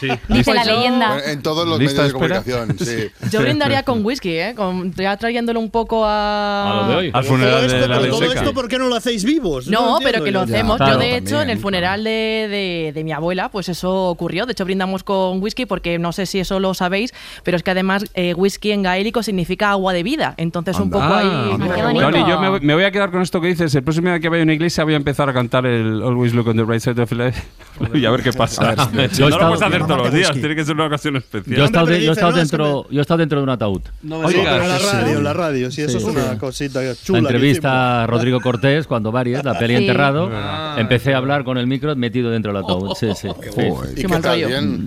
sí. Dice la leyenda. En todos los ¿Lista medios de comunicación, sí. Yo brindaría con whisky, ¿eh? Con, ya trayéndolo un poco a... A lo de hoy. Al funeral de la todo esto, ¿por qué no lo hacéis vivos? No, pero que lo hacemos. Yo, de hecho, también, en el funeral de, de- de mi abuela, pues eso ocurrió. De hecho, brindamos con whisky porque no sé si eso lo sabéis, pero es que además eh, whisky en gaélico significa agua de vida. Entonces, un Anda. poco ahí. Ah, qué bonito. Yo me, me voy a quedar con esto que dices. El próximo día que vaya a una iglesia voy a empezar a cantar el Always Look on the Right Side of Life y a ver qué pasa. A ver, yo he no lo estado- puedes hacer todos los días, tiene que ser una ocasión especial. Yo he estado, de- yo he estado dentro, yo he estado dentro de un ataúd. No me digas, pero la radio, en la radio, sí, eso Sí, es una sí. cosita La chula. que entrevista a Rodrigo Cortés, cuando varias, la peli Sí. enterrado, empecé a hablar con el micro metido dentro del ataúd. Sí, sí. sí.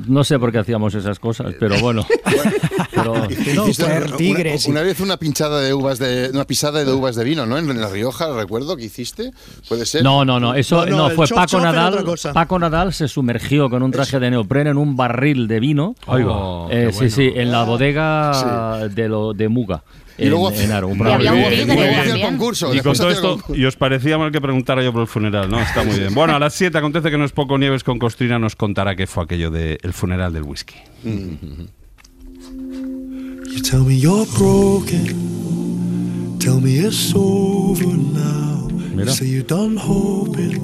No sé por qué hacíamos esas cosas, pero bueno. Pero- una- Una, vez una pinchada de uvas de una pisada de uvas de vino, ¿no? En La Rioja, recuerdo que hiciste. Puede ser. No, no, no, eso No, no, no, fue Paco Nadal. Paco Nadal se sumergió con un traje de neopreno en un barril de vino. Oh, Eh, qué sí, bueno. sí, en la bodega de, lo, de Muga. Y luego en, hace- en Aro, un y luego el concurso. Y con todo esto, y os parecía mal que preguntara yo por el funeral, ¿no? Está muy bien. Bueno, a las 7 acontece que no es poco Nieves con Costrina nos contará qué fue aquello del funeral del whisky. You tell me you're broken. Tell me it's over now. You Mira. say you're done hoping.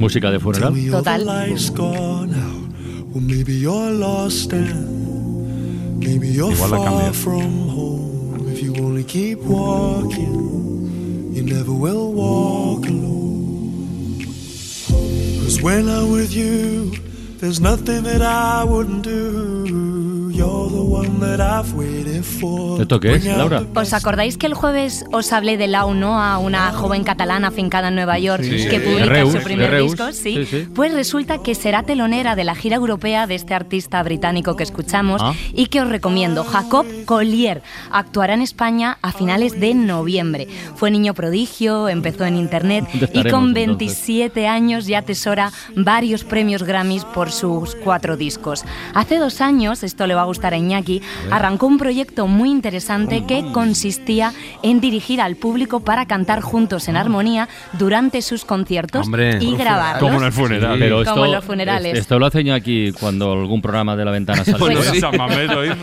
Música de Tell funeral. me all the Total. lights gone out. Well, maybe you're lost and maybe you're Igual la far cambia. from home. If you only keep walking, you never will walk alone. Cause when I'm with you, there's nothing that I wouldn't do. ¿Esto qué es, Laura? ¿Os acordáis que el jueves os hablé de Lau, ¿no? A una joven catalana afincada en Nueva York Sí. que Sí. publica Reus, su primer Reus. disco, ¿sí? Sí, sí. Pues resulta que será telonera de la gira europea de este artista británico que escuchamos Ah. y que os recomiendo. Jacob Collier actuará en España a finales de noviembre. Fue niño prodigio, empezó en internet ¿Dónde y con estaremos, 27 años ya atesora varios premios Grammys por sus cuatro discos. Hace dos años, esto le va a gustar a Iñaki, arrancó un proyecto muy interesante que consistía en dirigir al público para cantar juntos en armonía durante sus conciertos Hombre. y grabarlos. Como en el funeral. Pero Como en los funerales. Esto lo hace aquí cuando algún programa de la ventana sale. Pues sí.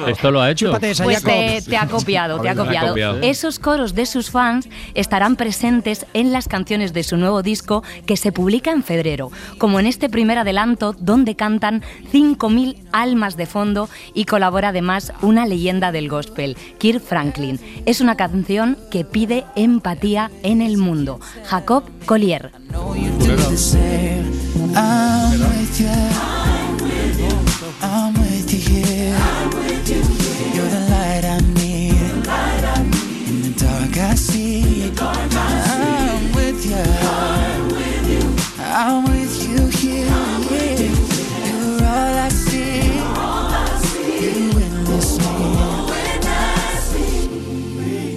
Esto lo ha hecho. Pues te, te ha copiado, te ha copiado. Esos coros de sus fans estarán presentes en las canciones de su nuevo disco que se publica en febrero, como en este primer adelanto donde cantan 5.000 almas de fondo y colabora además una leyenda del gospel, Kirk Franklin. Es una canción que pide empatía en el mundo. Jacob Collier.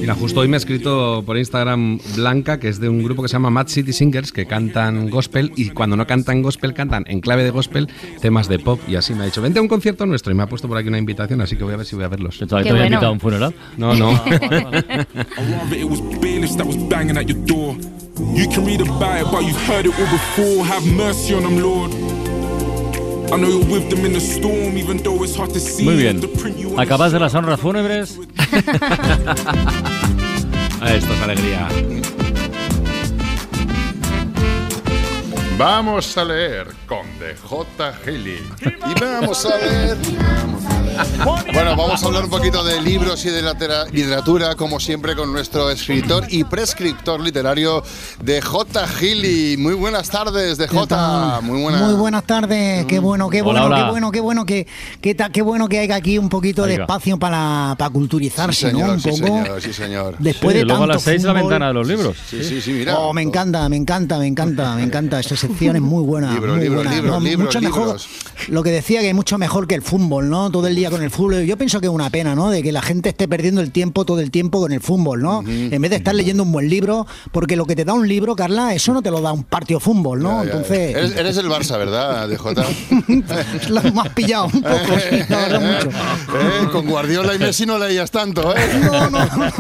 Mira, justo hoy me ha escrito por Instagram Blanca, que es de un grupo que se llama Mad City Singers, que cantan gospel y cuando no cantan gospel, cantan en clave de gospel temas de pop. Y así me ha dicho, vente a un concierto nuestro y me ha puesto por aquí una invitación, así que voy a ver si voy a verlos. te había bueno. invitado a un funeral? No, no. Muy bien. ¿Acabas de las honras fúnebres? Esto es alegría. Vamos a leer con DJ Gili. Y vamos a leer. Bueno, vamos a hablar un poquito de libros y de literatura, como siempre, con nuestro escritor y prescriptor literario de J. Gili. Muy buenas tardes, de J. Muy buenas. Muy buenas tardes, qué bueno, qué Hola, bueno, hola. qué bueno, qué bueno que qué, ta- qué bueno que haya aquí un poquito de espacio para, para culturizarse, Sí, señor, ¿no? Un sí, poco. señor, sí, señor. Después Sí, de luego a tanto las seis la fútbol- ventana de los libros. Sí, sí, sí, mira. Oh, me encanta, me encanta, me encanta, me encanta. Esa sección es muy buena. Libros, muy libros, buena. libros, No, libros, mucho mejor. libros. Lo que decía que es mucho mejor que el fútbol, ¿no? Todo el día con el fútbol. Yo pienso que es una pena, ¿no? De que la gente esté perdiendo el tiempo todo el tiempo con el fútbol, ¿no? En vez de estar leyendo un buen libro, porque lo que te da un libro, Carla, eso no te lo da un partido fútbol, ¿no? Ya, ya. Entonces. Eres, eres el Barça, ¿verdad, DJ? Lo hemos pillado un poco, sí, verdad, mucho. Eh, Con Guardiola y Messi no leías tanto, ¿eh? No, no, no,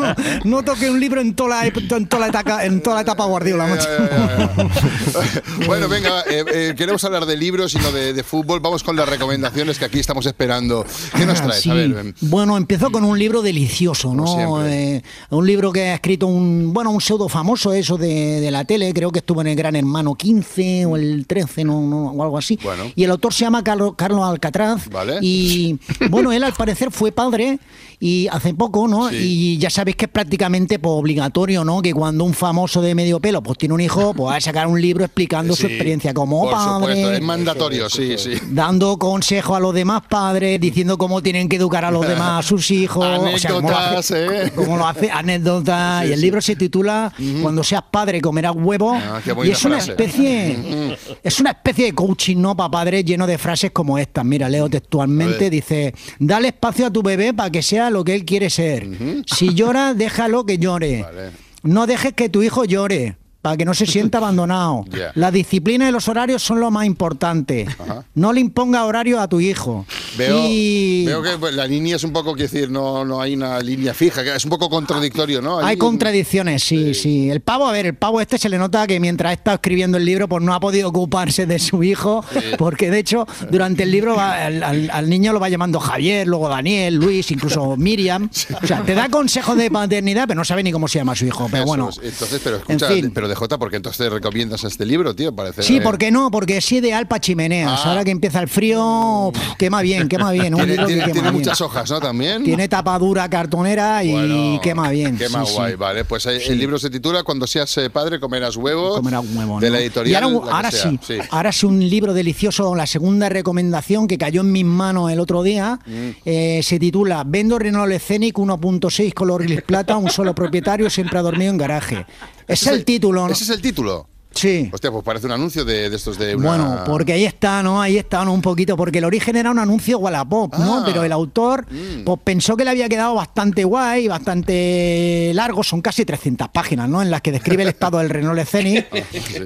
no toqué un libro en toda la, en toda la etapa, en toda la etapa Guardiola, macho. Bueno, venga, eh, eh, queremos hablar de libros y no de, de fútbol. Vamos con las recomendaciones que aquí estamos esperando. ¿Qué nos traes? sí. A ver, em, Bueno, empezó con un libro delicioso, ¿no? Eh, un libro que ha escrito un, bueno, un pseudo famoso eso de, de la tele, creo que estuvo en el Gran Hermano 15 o el 13, no, no, o algo así. Bueno. Y el autor se llama Carlos, Carlos Alcatraz. Vale. Y bueno, él al parecer fue padre y hace poco, ¿no? Sí. Y ya sabéis que es prácticamente pues, obligatorio, ¿no? Que cuando un famoso de medio pelo pues tiene un hijo, pues va a sacar un libro explicando su experiencia como por padre supuesto, es mandatorio, sí, sí. dando consejo a los demás padres, diciendo cómo tienen que educar a los demás, a sus hijos. o sea, cómo lo Anécdotas, hace- ¿eh? cómo lo hace, anécdotas. Sí, y el sí. libro se titula Cuando seas padre comerás huevo. Ah, y es una frase. especie, es una especie de coaching, ¿no? Para padres lleno de frases como estas. Mira, leo textualmente, dice, dale espacio a tu bebé para que sea lo que él quiere ser. Si llora, déjalo que llore. No dejes que tu hijo llore. Para que no se sienta abandonado. Ya. La disciplina y los horarios son lo más importante. No le imponga horario a tu hijo. Veo, Y- veo que pues, la línea es un poco, quiero decir, no, no hay una línea fija, que es un poco contradictorio, ¿no? Hay contradicciones, sí, sí. El pavo, a ver, el pavo este se le nota que mientras está escribiendo el libro, pues no ha podido ocuparse de su hijo, porque de hecho, durante el libro va- al, al- al niño lo va llamando Javier, luego Daniel, Luis, incluso Miriam. O sea, te da consejos de paternidad, pero no sabe ni cómo se llama su hijo. Pero Eso bueno. es. Entonces, pero en escucha, fin. pero DJ, ¿por qué entonces te recomiendas este libro, tío? Parece. Sí, ¿por qué no? Porque es ideal para chimeneas. Ah. Ahora que empieza el frío, pff, quema bien, quema bien. Un Tiene, que tiene- quema tiene bien. muchas hojas, ¿no? También. Tiene tapadura cartonera y Bueno, quema bien. Qué sí, guay, vale. Pues el libro se titula Cuando seas eh, padre comerás huevo. Comerás huevo, De ¿no? la Y editorial. ahora, la sí, ahora sí un libro delicioso, la segunda recomendación que cayó en mis manos el otro día, Mm. eh, se titula Vendo Renault Scenic 1.6 color gris plata, un solo propietario siempre ha dormido en garaje. Es el título, ¿no? Ese es el título. Sí. Hostia, pues parece un anuncio de, de estos de una. Bueno, porque ahí está, ¿no? Ahí está, ¿no? Un poquito, porque el origen era un anuncio Wallapop, ¿no? Ah. Pero el autor, Mm. pues pensó que le había quedado bastante guay, bastante largo, son casi 300 páginas, ¿no? En las que describe el estado del Renault Scenic.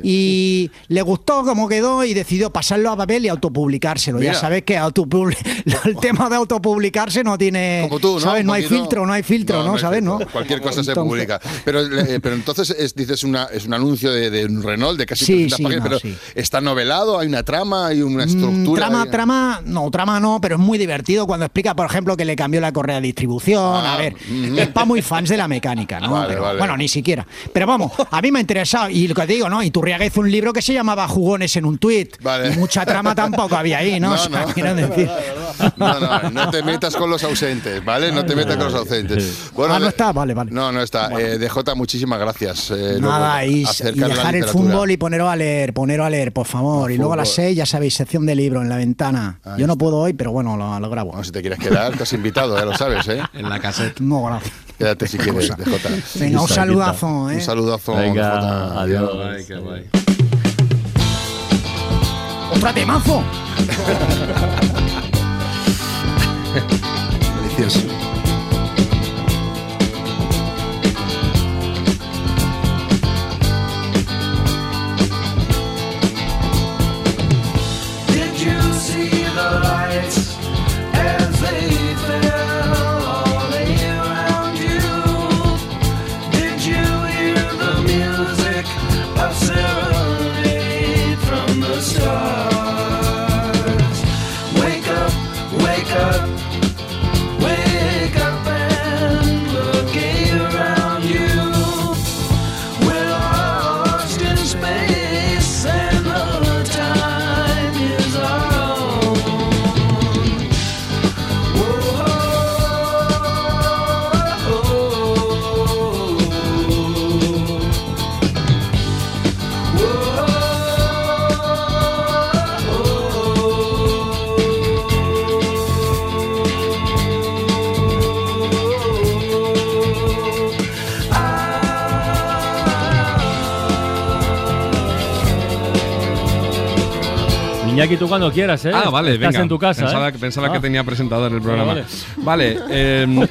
Y le gustó cómo quedó y decidió pasarlo a papel y autopublicárselo. Mira. Ya sabes que el tema de autopublicarse no tiene. Como tú, ¿no? ¿Sabes? No hay filtro, no hay filtro, ¿no? ¿Sabes? ¿no? Cualquier cosa se publica. Pero, eh, pero entonces es, dices una, es un anuncio de, de un Renault de casi Sí, 300 sí, páginas, no, pero sí. está novelado, hay una trama, hay una Mm, estructura. Trama, hay- trama, no, trama no, pero es muy divertido cuando explica, por ejemplo, que le cambió la correa de distribución. Ah, a ver, ujú. es para muy fans de la mecánica, ¿no? Vale, Pero, vale. Bueno, ni siquiera. Pero vamos, a mí me ha interesado. Y lo que te digo, ¿no? Iturriaga hizo un libro que se llamaba Jugones en un tuit. Vale. Y mucha trama tampoco había ahí, ¿no? No, O sea, no. quiero decir. No, no, no te metas con los ausentes, ¿vale? No te metas con los ausentes. Bueno, ah, no está, vale, vale. No, no está. Eh, DJ, muchísimas gracias. eh, Nada, luego, y, y dejar el literatura. fútbol y poneros a leer, poneros a leer, por favor. y luego a las fútbol. seis, ya sabéis, sección de libro en la ventana. Ahí Yo no puedo hoy, pero bueno, lo, lo grabo. Bueno, si te quieres quedar, te has invitado, ya lo sabes, ¿eh? En la cassette. No, gracias. Quédate si quieres, DJ. Venga, un saludazo, ¿eh? Un saludazo. Venga, DJ. adiós. Ay, qué guay. ¡Otra temazo! Delicioso. Iñaki, tú cuando quieras, ¿eh? Ah, vale, Estás venga. en tu casa. Pensaba, ¿eh? pensaba Ah. que tenía presentador el programa. vale. Vale. em,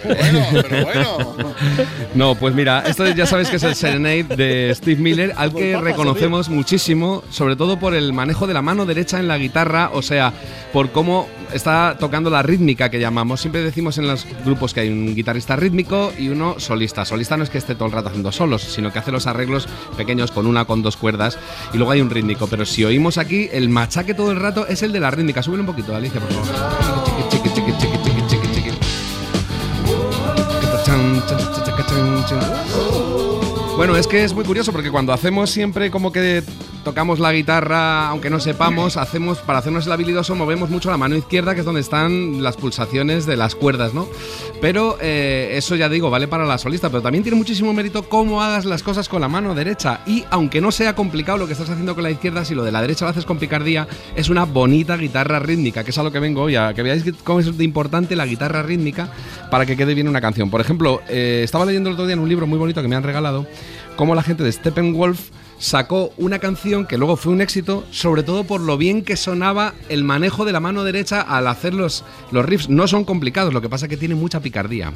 no, pues mira, esto ya sabes que es el Serenade de Steve Miller, al que reconocemos muchísimo, sobre todo por el manejo de la mano derecha en la guitarra, o sea, por cómo está tocando la rítmica que llamamos. Siempre decimos en los grupos que hay un guitarrista rítmico y uno solista. Solista no es que esté todo el rato haciendo solos, sino que hace los arreglos pequeños con una, con dos cuerdas y luego hay un rítmico. Pero si oímos aquí, el machaque todo el rato es el de la rítmica. Súbelo un poquito, Alicia, por favor. Bueno, es que es muy curioso porque cuando hacemos siempre como que tocamos la guitarra, aunque no sepamos, hacemos para hacernos el habilidoso movemos mucho la mano izquierda, que es donde están las pulsaciones de las cuerdas, ¿no? Pero eh, eso ya digo, vale para la solista, pero también tiene muchísimo mérito cómo hagas las cosas con la mano derecha. Y aunque no sea complicado lo que estás haciendo con la izquierda, si lo de la derecha lo haces con picardía, es una bonita guitarra rítmica, que es a lo que vengo hoy, a que veáis cómo es de importante la guitarra rítmica para que quede bien una canción. Por ejemplo, eh, estaba leyendo el otro día en un libro muy bonito que me han regalado, cómo la gente de Steppenwolf sacó una canción que luego fue un éxito, sobre todo por lo bien que sonaba el manejo de la mano derecha al hacer los, riffs. No son complicados, lo que pasa es que tiene mucha picardía.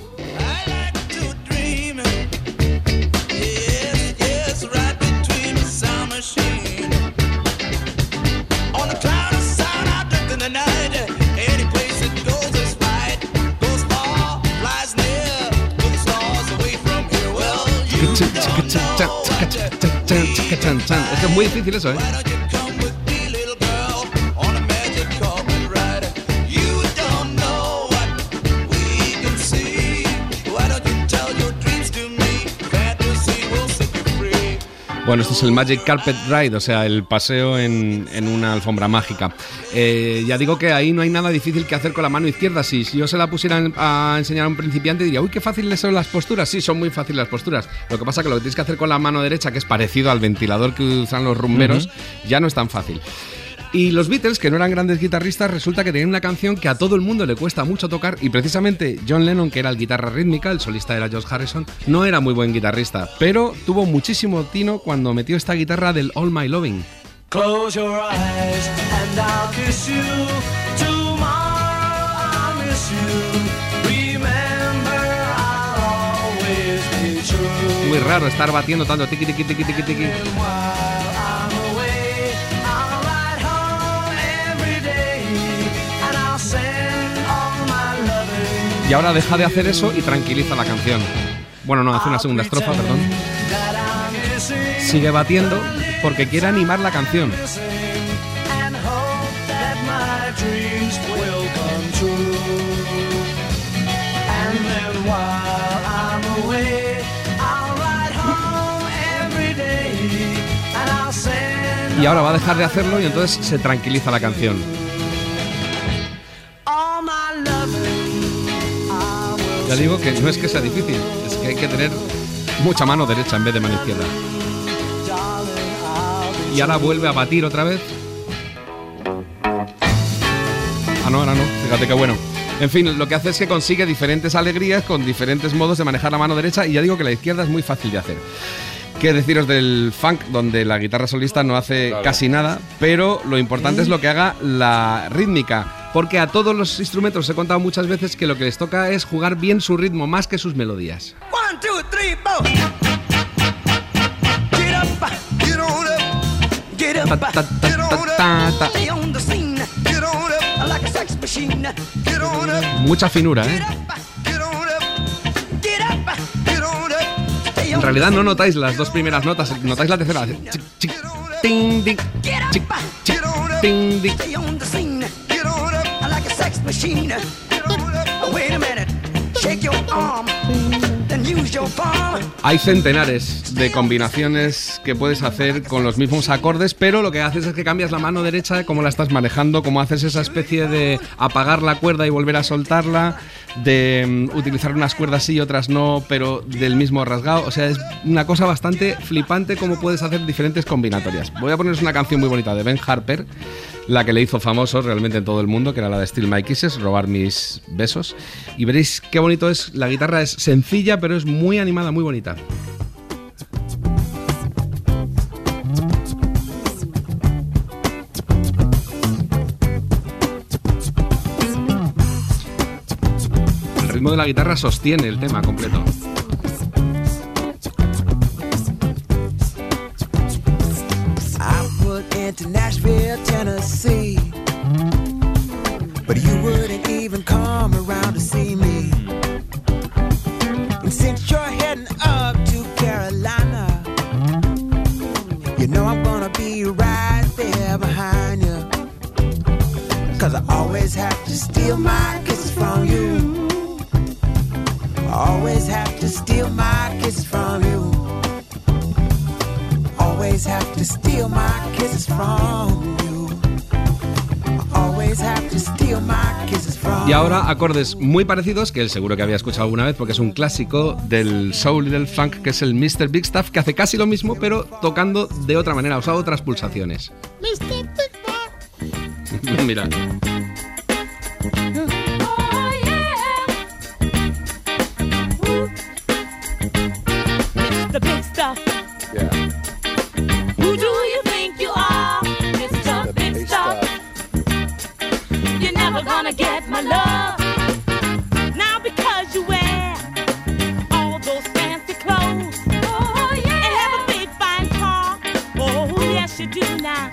Fantasy will set you free. Bueno, esto es el Magic Carpet Ride, o sea, el paseo en, en una alfombra mágica. Eh, ya digo que ahí no hay nada difícil que hacer con la mano izquierda. Si, yo se la pusiera a enseñar a un principiante, diría, uy, qué fáciles son las posturas. Sí, son muy fáciles las posturas. Lo que pasa es que lo que tienes que hacer con la mano derecha, que es parecido al ventilador que usan los rumberos, ya no es tan fácil. Y los Beatles, que no eran grandes guitarristas, resulta que tenían una canción que a todo el mundo le cuesta mucho tocar y precisamente John Lennon, que era el guitarra rítmica, el solista era George Harrison, no era muy buen guitarrista, pero tuvo muchísimo tino cuando metió esta guitarra del All My Loving. Close your eyes and I'll kiss you. Tomorrow I'll miss you. Remember, I'll always be true. Muy raro estar batiendo tanto I'll send all my loving. Y ahora deja de hacer eso y tranquiliza la canción. Bueno, no, hace una segunda estrofa, perdón. Sigue batiendo porque quiere animar la canción. Y ahora va a dejar de hacerlo y entonces se tranquiliza la canción. Ya digo que no es que sea difícil, es que hay que tener mucha mano derecha en vez de mano izquierda. Y ahora vuelve a batir otra vez. Ah, no, ahora no. Fíjate qué bueno. En fin, lo que hace es que consigue diferentes alegrías con diferentes modos de manejar la mano derecha y ya digo que la izquierda es muy fácil de hacer. ¿Qué deciros del funk, donde la guitarra solista no hace casi nada, pero lo importante es lo que haga la rítmica? Porque a todos los instrumentos os he contado muchas veces que lo que les toca es jugar bien su ritmo más que sus melodías. One, two, three, Mucha finura, ¿eh? En realidad no notáis las dos primeras notas, notáis la tercera. Wait a minute. Shake your arm. Hay centenares de combinaciones que puedes hacer con los mismos acordes, pero lo que haces es que cambias la mano derecha, cómo la estás manejando, cómo haces esa especie de apagar la cuerda y volver a soltarla, de mm, utilizar unas cuerdas sí y otras no, pero del mismo rasgado. O sea, es una cosa bastante flipante cómo puedes hacer diferentes combinatorias. Voy a poneros una canción muy bonita de Ben Harper, la que le hizo famoso realmente en todo el mundo, que era la de Steal My Kisses, robar mis besos. Y veréis qué bonito es. La guitarra es sencilla, pero es muy animada, muy bonita. El ritmo de la guitarra sostiene el tema completo. Tennessee. But you wouldn't even come around to see me. And since you're heading up to Carolina, you know I'm gonna be right there behind you. Cause I always have to steal my kisses from you. I Always have to steal my kisses from you. Always have to steal my kisses from Y ahora acordes muy parecidos que él seguro que había escuchado alguna vez porque es un clásico del soul y del funk que es el Mr. Big Stuff que hace casi lo mismo pero tocando de otra manera, usado otras pulsaciones. Mira.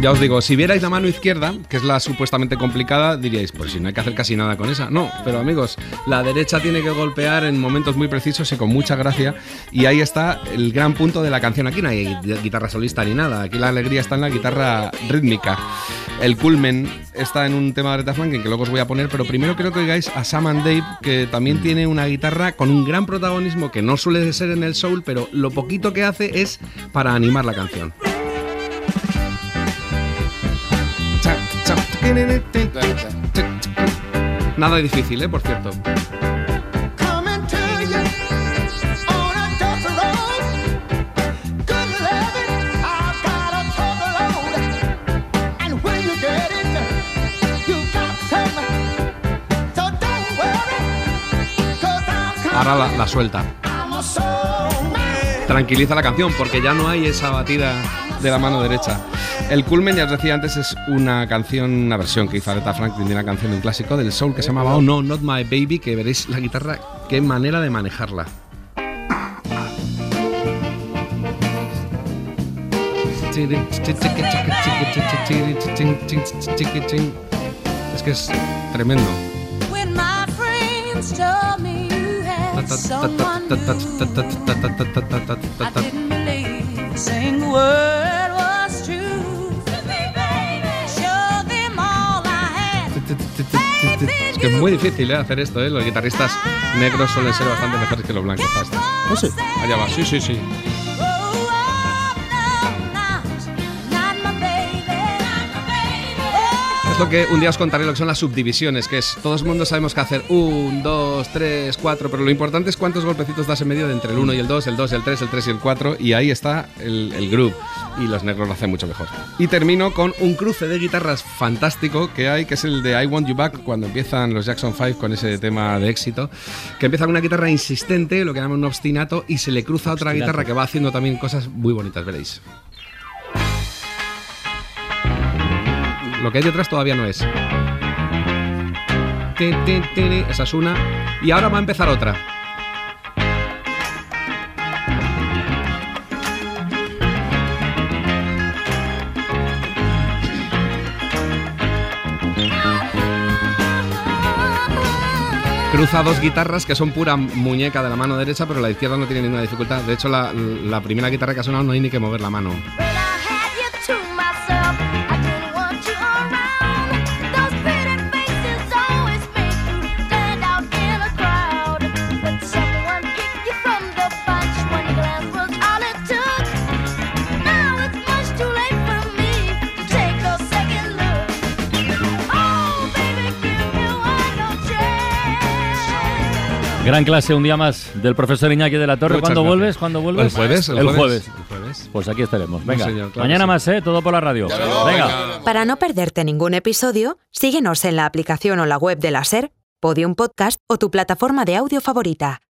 Ya os digo, si vierais la mano izquierda, que es la supuestamente complicada, diríais, pues si no hay que hacer casi nada con esa. No, pero amigos, la derecha tiene que golpear en momentos muy precisos y con mucha gracia. Y ahí está el gran punto de la canción. Aquí no hay guitarra solista ni nada. Aquí la alegría está en la guitarra rítmica. El culmen está en un tema de Aretha Franklin que luego os voy a poner, pero primero creo que oigáis a Sam and Dave, que también tiene una guitarra con un gran protagonismo que no suele ser en el soul, pero lo poquito que hace es para animar la canción. Don't worry, 'cause I'm coming. Ahora la, la suelta. Tranquiliza la canción porque ya no hay esa batida de la mano derecha. El culmen, ya os decía antes, es una canción, una versión que hizo Aretha Franklin de una canción un clásico del soul que se llamaba Oh No, Not My Baby, que veréis la guitarra, qué manera de manejarla. Es que es tremendo. Es muy difícil ¿eh? hacer esto, ¿eh? Los guitarristas negros suelen ser bastante mejores que los blancos. esto. ¿Oh, sí? Allá va, sí, sí, sí. lo que un día os contaré lo que son las subdivisiones, que es, todo el mundo sabemos que hacer un, dos, tres, cuatro, pero lo importante es cuántos golpecitos das en medio de entre el 1 y el 2, el 2, el 3, el 3 y el 4, y ahí está el, el groove. Y los negros lo hacen mucho mejor. Y termino con un cruce de guitarras fantástico que hay, que es el de I Want You Back, cuando empiezan los Jackson 5 con ese tema de éxito, que empieza con una guitarra insistente, lo que llaman un obstinato, y se le cruza otra guitarra que va haciendo también cosas muy bonitas, veréis. Lo que hay detrás todavía no es. Esa es una. Y ahora va a empezar otra. Cruza dos guitarras que son pura muñeca de la mano derecha, pero la izquierda no tiene ninguna dificultad. De hecho, la, la primera guitarra que ha sonado no hay ni que mover la mano. Gran clase un día más del profesor Iñaki de la Torre. ¿Cuándo gracias. vuelves? ¿Cuándo vuelves? El jueves, el El jueves. Pues aquí estaremos. No, Venga. señor, claro Mañana sí. más, ¿eh? Todo por la radio. Venga. Para no perderte ningún episodio, síguenos en la aplicación o la web de la SER, Podium Podcast o tu plataforma de audio favorita.